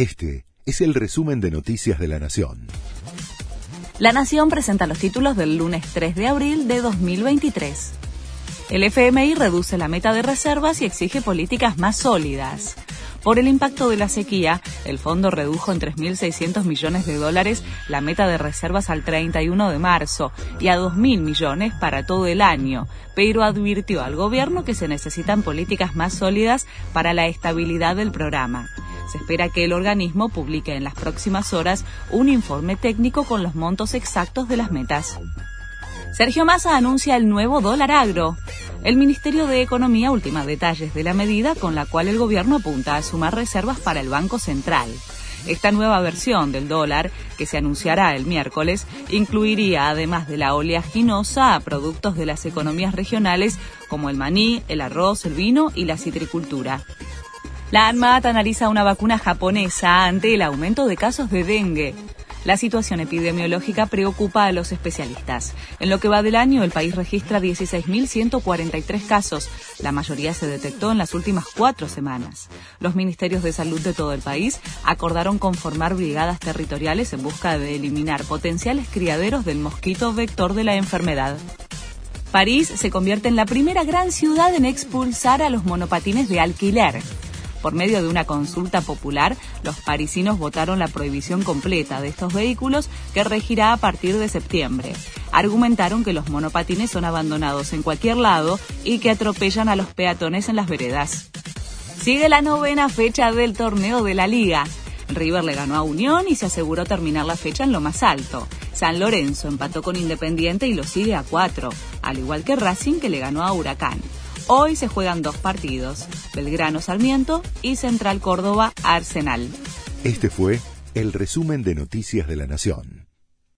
Este es el resumen de Noticias de la Nación. La Nación presenta los títulos del lunes 3 de abril de 2023. El FMI reduce la meta de reservas y exige políticas más sólidas. Por el impacto de la sequía, el fondo redujo en 3.600 millones de dólares la meta de reservas al 31 de marzo y a 2.000 millones para todo el año, pero advirtió al gobierno que se necesitan políticas más sólidas para la estabilidad del programa. Se espera que el organismo publique en las próximas horas un informe técnico con los montos exactos de las metas. Sergio Massa anuncia el nuevo dólar agro. El Ministerio de Economía ultima detalles de la medida con la cual el gobierno apunta a sumar reservas para el Banco Central. Esta nueva versión del dólar, que se anunciará el miércoles, incluiría, además de la oleaginosa, a productos de las economías regionales como el maní, el arroz, el vino y la citricultura. La ANMAT analiza una vacuna japonesa ante el aumento de casos de dengue. La situación epidemiológica preocupa a los especialistas. En lo que va del año, el país registra 16.143 casos. La mayoría se detectó en las últimas cuatro semanas. Los ministerios de salud de todo el país acordaron conformar brigadas territoriales en busca de eliminar potenciales criaderos del mosquito vector de la enfermedad. París se convierte en la primera gran ciudad en expulsar a los monopatines de alquiler. Por medio de una consulta popular, los parisinos votaron la prohibición completa de estos vehículos que regirá a partir de septiembre. Argumentaron que los monopatines son abandonados en cualquier lado y que atropellan a los peatones en las veredas. Sigue la novena fecha del torneo de la liga. River le ganó a Unión y se aseguró terminar la fecha en lo más alto. San Lorenzo empató con Independiente y lo sigue a cuatro, al igual que Racing que le ganó a Huracán. Hoy se juegan dos partidos, Belgrano Sarmiento y Central Córdoba Arsenal. Este fue el resumen de Noticias de la Nación.